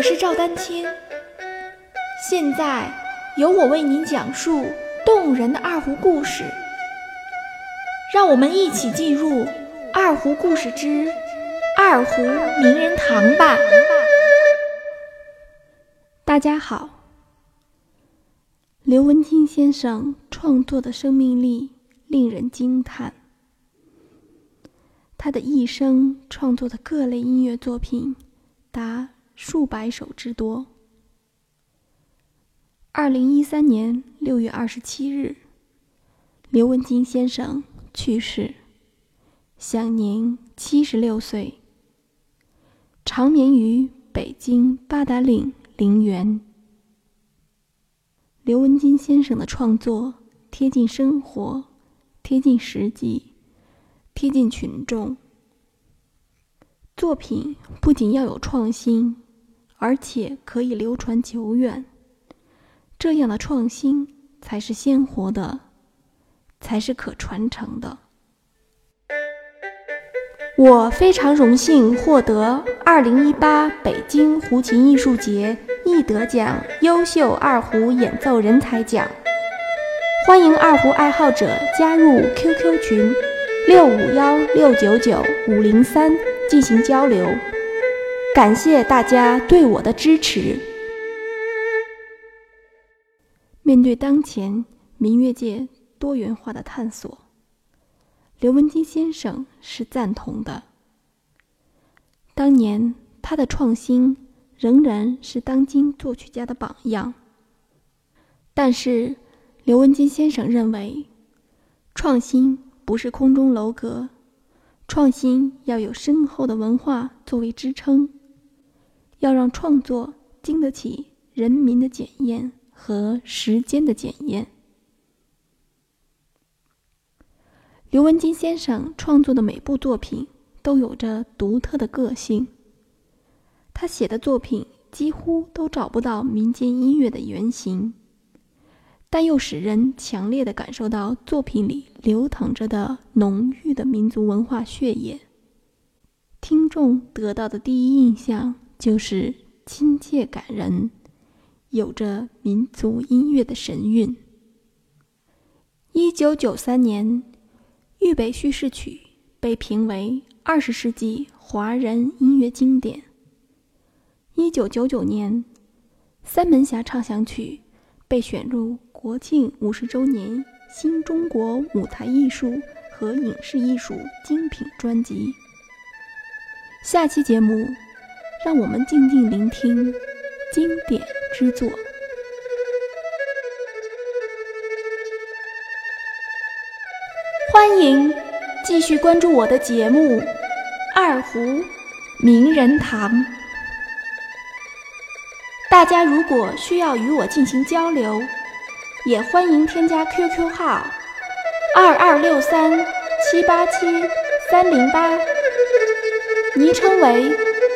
我是赵丹青，现在由我为您讲述动人的二胡故事。让我们一起进入《二胡故事之二胡名人堂》吧。大家好，刘文金先生创作的生命力令人惊叹，他的一生创作的各类音乐作品达。数百首之多。二零一三年六月二十七日，刘文金先生去世，享年七十六岁，长眠于北京八达岭陵园。刘文金先生的创作贴近生活，贴近实际，贴近群众。作品不仅要有创新。而且可以流传久远，这样的创新才是鲜活的，才是可传承的。我非常荣幸获得二零一八北京胡琴艺术节易得奖优秀二胡演奏人才奖，欢迎二胡爱好者加入 QQ 群六五幺六九九五零三进行交流。感谢大家对我的支持。面对当前民乐界多元化的探索，刘文金先生是赞同的。当年他的创新仍然是当今作曲家的榜样，但是刘文金先生认为，创新不是空中楼阁，创新要有深厚的文化作为支撑。要让创作经得起人民的检验和时间的检验。刘文金先生创作的每部作品都有着独特的个性。他写的作品几乎都找不到民间音乐的原型，但又使人强烈的感受到作品里流淌着的浓郁的民族文化血液。听众得到的第一印象。就是亲切感人，有着民族音乐的神韵。一九九三年，《豫北叙事曲》被评为二十世纪华人音乐经典。一九九九年，《三门峡畅想曲》被选入国庆五十周年新中国舞台艺术和影视艺术精品专辑。下期节目。让我们静静聆听经典之作。欢迎继续关注我的节目《二胡名人堂》。大家如果需要与我进行交流，也欢迎添加 QQ 号二二六三七八七三零八，昵称为。